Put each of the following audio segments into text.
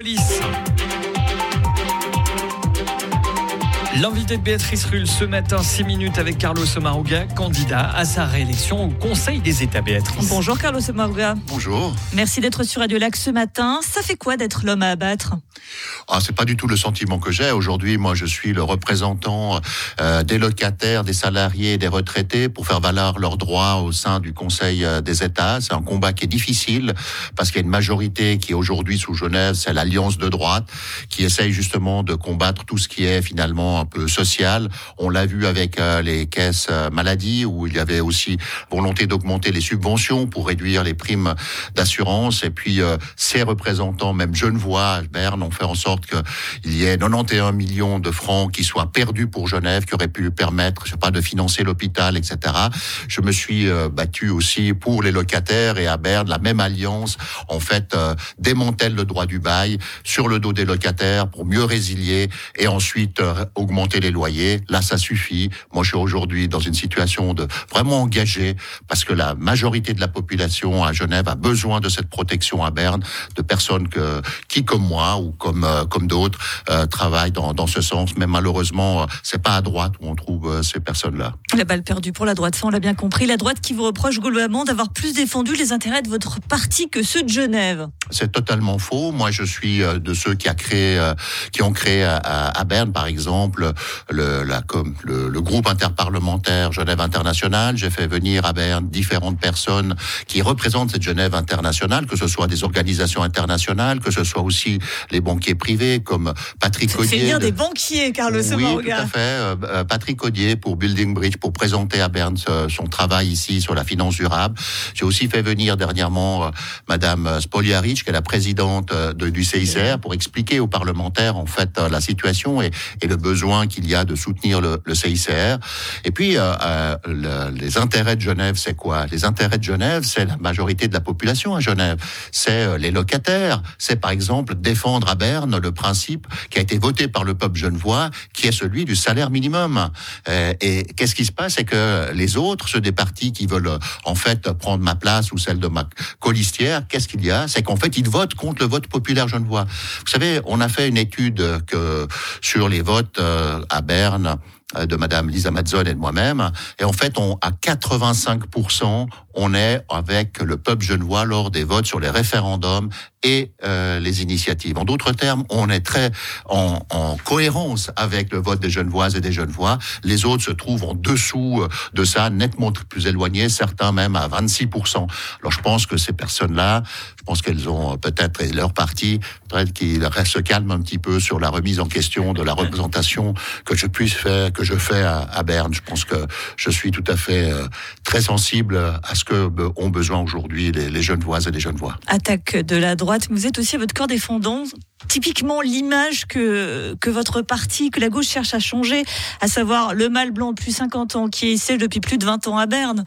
Police. L'invité de Béatrice Rulle ce matin, 6 minutes avec Carlos Maruga, candidat à sa réélection au Conseil des États, Béatrice. Bonjour Carlos Maruga. Bonjour. Merci d'être sur Radio Lac ce matin. Ça fait quoi d'être l'homme à abattre? Ah, c'est pas du tout le sentiment que j'ai. Aujourd'hui, moi, je suis le représentant euh, des locataires, des salariés, des retraités pour faire valoir leurs droits au sein du Conseil euh, des États. C'est un combat qui est difficile parce qu'il y a une majorité qui est aujourd'hui sous Genève, c'est l'Alliance de droite, qui essaye justement de combattre tout ce qui est finalement un social. On l'a vu avec euh, les caisses maladie où il y avait aussi volonté d'augmenter les subventions pour réduire les primes d'assurance. Et puis, ces représentants, même Genevois, Berne, ont fait en sorte qu'il y ait 91 millions de francs qui soient perdus pour Genève, qui auraient pu permettre, je sais pas, de financer l'hôpital, etc. Je me suis euh, battu aussi pour les locataires et à Berne, la même alliance, en fait, euh, démantèle le droit du bail sur le dos des locataires pour mieux résilier et ensuite euh, augmenter les loyers. Là, ça suffit. Moi, je suis aujourd'hui dans une situation de vraiment engagée parce que la majorité de la population à Genève a besoin de cette protection à Berne, de personnes que, qui, comme moi ou comme comme d'autres euh, travaillent dans, dans ce sens. Mais malheureusement, euh, c'est pas à droite où on trouve euh, ces personnes-là. La balle perdue pour la droite, ça on l'a bien compris. La droite qui vous reproche globalement d'avoir plus défendu les intérêts de votre parti que ceux de Genève. C'est totalement faux. Moi, je suis de ceux qui a créé, qui ont créé à, à Berne, par exemple, le, la, le, le groupe interparlementaire Genève internationale. J'ai fait venir à Berne différentes personnes qui représentent cette Genève internationale, que ce soit des organisations internationales, que ce soit aussi les banquiers privés comme Patrick Codier. C'est bien des banquiers, Carlos Oui, tout à fait. Euh, euh, Patrick Codier pour Building Bridge, pour présenter à Berne son travail ici sur la finance durable. J'ai aussi fait venir dernièrement euh, Madame Spoliaric, qui est la présidente du CICR, pour expliquer aux parlementaires en fait la situation et, et le besoin qu'il y a de soutenir le, CICR. Et puis euh, le, les intérêts de Genève, c'est quoi? Les intérêts de Genève, c'est la majorité de la population à Genève. C'est les locataires. C'est par exemple défendre à Berne le principe qui a été voté par le peuple genevois, qui est celui du salaire minimum. Euh, et qu'est-ce qui se passe? C'est que les autres, ceux des partis qui veulent en fait prendre ma place ou celle de ma colistière, qu'est-ce qu'il y a? C'est qu'en fait, ils votent contre le vote populaire genevois. Vous savez, on a fait une étude sur les votes euh, à Berne de Madame Lisa Mazzone et de moi-même. Et en fait, on, à 85%, on est avec le peuple genevois lors des votes sur les référendums et euh, les initiatives. En d'autres termes, on est très en, en, cohérence avec le vote des Genevoises et des Genevois. Les autres se trouvent en dessous euh, de ça, nettement plus éloignés, certains même à 26%. Alors je pense que ces personnes-là, je pense qu'elles ont peut-être leur parti, peut-être qu'ils se calment un petit peu sur la remise en question de la représentation que je puisse faire, je fais à, Berne. Je pense que je suis tout à fait euh, très sensible à ce que ont besoin aujourd'hui les, les Genevoises et les Genevois. Attaque de la droite vous êtes aussi à votre corps défendant typiquement l'image que, que votre parti, que la gauche cherche à changer, à savoir le mâle blanc depuis 50 ans, qui est ici depuis plus de 20 ans à Berne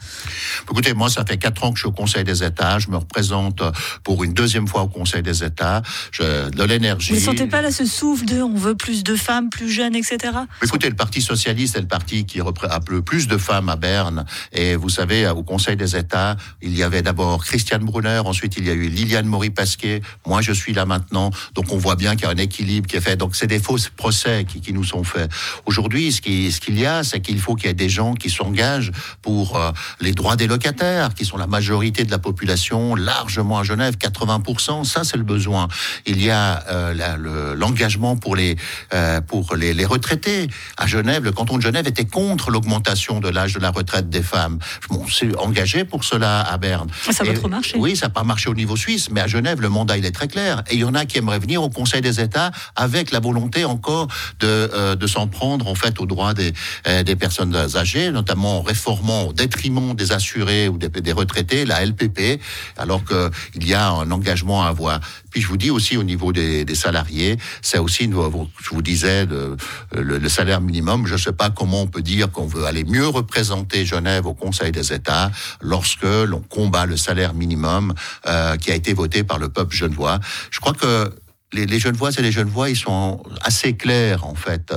Écoutez, moi, ça fait 4 ans que je suis au Conseil des États. Je me représente pour une deuxième fois au Conseil des États. Je, de l'énergie. Vous ne sentez pas là ce souffle de on veut plus de femmes, plus jeunes, etc. Écoutez, le Parti Socialiste est le parti qui a plus de femmes à Berne. Et vous savez, au Conseil des États, il y avait d'abord Christiane Brunner, ensuite il y a eu Liliane Maury-Pasquet. Moi, je suis là maintenant. Donc, on voit bien qu'il y a un équilibre qui est fait. Donc c'est des faux procès qui, qui nous sont faits. Aujourd'hui, ce qu'il ce qu'il y a, c'est qu'il faut qu'il y ait des gens qui s'engagent pour euh, les droits des locataires, qui sont la majorité de la population, largement à Genève, 80%. Ça, c'est le besoin. Il y a euh, l'engagement pour les euh, pour les, les, retraités. À Genève, le canton de Genève était contre l'augmentation de l'âge de la retraite des femmes. On s'est engagé pour cela à Berne. Ça va trop marcher. Oui, ça n'a pas marché au niveau suisse, mais à Genève, le mandat il est très clair. Et il y en a qui aimeraient venir au Conseil des États avec la volonté encore de, euh, de s'en prendre en fait aux droits des, euh, des personnes âgées, notamment en réformant au détriment des assurés ou des, des retraités la LPP, alors qu'il y a un engagement à avoir. Puis je vous dis aussi au niveau des, des salariés, c'est aussi, je vous disais, le, le, salaire minimum. Je ne sais pas comment on peut dire qu'on veut aller mieux représenter Genève au Conseil des États lorsque l'on combat le salaire minimum euh, qui a été voté par le peuple genevois. Je crois que les, les Genevoises et les Genevois, ils sont assez clairs en fait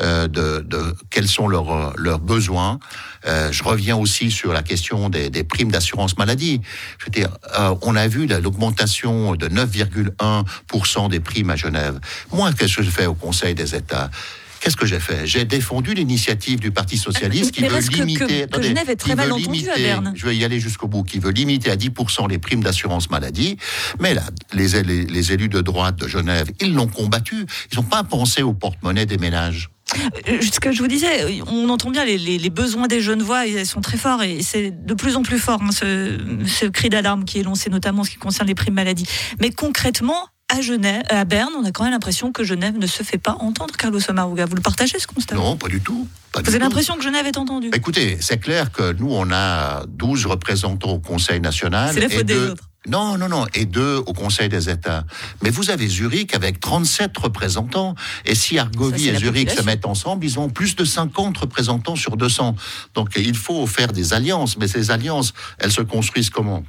euh, de, de, quels sont leurs leurs besoins. Euh, je reviens aussi sur la question des, des primes d'assurance maladie. Je veux dire, euh, on a vu l'augmentation de 9,1% des primes à Genève. Moi, qu'est-ce que je fais au Conseil des États Qu'est-ce que j'ai fait? J'ai défendu l'initiative du Parti socialiste qui veut reste que- que- limiter. que Genève est très mal à Berne. Je vais y aller jusqu'au bout. Qui veut limiter à 10% les primes d'assurance maladie. Mais là, les, les, les élus de droite de Genève, ils l'ont combattu. Ils n'ont pas pensé au porte-monnaie des ménages. Euh, Ce que je vous disais, on entend bien les, les- les besoins des jeunes voix, ils sont très forts et c'est de plus en plus fort hein, ce, ce cri d'alarme qui est lancé notamment en ce qui concerne les primes maladie. Mais concrètement, à Genève, à Berne, on a quand même l'impression que Genève ne se fait pas entendre, Carlos Omaruga. Vous le partagez ce constat? Non, pas du tout. Pas Vous avez l'impression que Genève est entendue? Écoutez, c'est clair que nous, on a 12 représentants au Conseil national. C'est la et faute des deux- autres. Non, non, non, et deux au Conseil des États. Mais vous avez Zurich avec 37 représentants. Et si Argovie et Zurich se mettent ensemble, ils ont plus de 50 représentants sur 200. Donc il faut faire des alliances. Mais ces alliances, elles se construisent comment?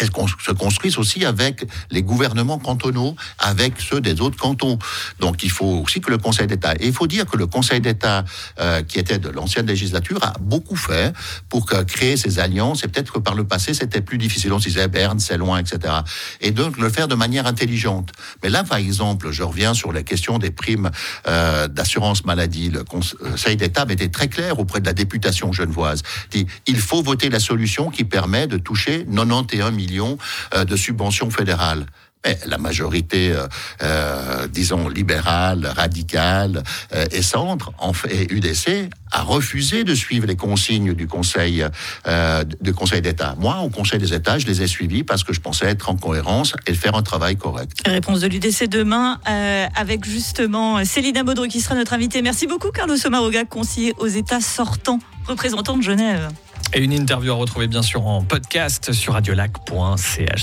Elles se construisent aussi avec les gouvernements cantonaux, avec ceux des autres cantons. Donc il faut aussi que le Conseil d'État. Et il faut dire que le Conseil d'État, euh, qui était de l'ancienne législature, a beaucoup fait pour créer ces alliances. Et peut-être que par le passé, c'était plus difficile. On se disait Berne, c'est loin, etc. Et donc le faire de manière intelligente. Mais là, par exemple, je reviens sur la question des primes euh, d'assurance maladie. Le Conseil d'État été très clair auprès de la députation genevoise. Dit, il faut voter la solution qui permet de toucher 91 millions euh, de subventions fédérales. Mais la majorité, euh, euh, disons, libérale, radicale et centre, en fait, UDC, a refusé de suivre les consignes du Conseil, du Conseil d'État. Moi, au Conseil des États, je les ai suivis parce que je pensais être en cohérence et faire un travail correct. Réponse de l'UDC demain avec justement Céline Baudreux qui sera notre invitée. Merci beaucoup Carlos Omaruga, conseiller aux États sortants, représentant de Genève. Et une interview à retrouver bien sûr en podcast sur radiolac.ch.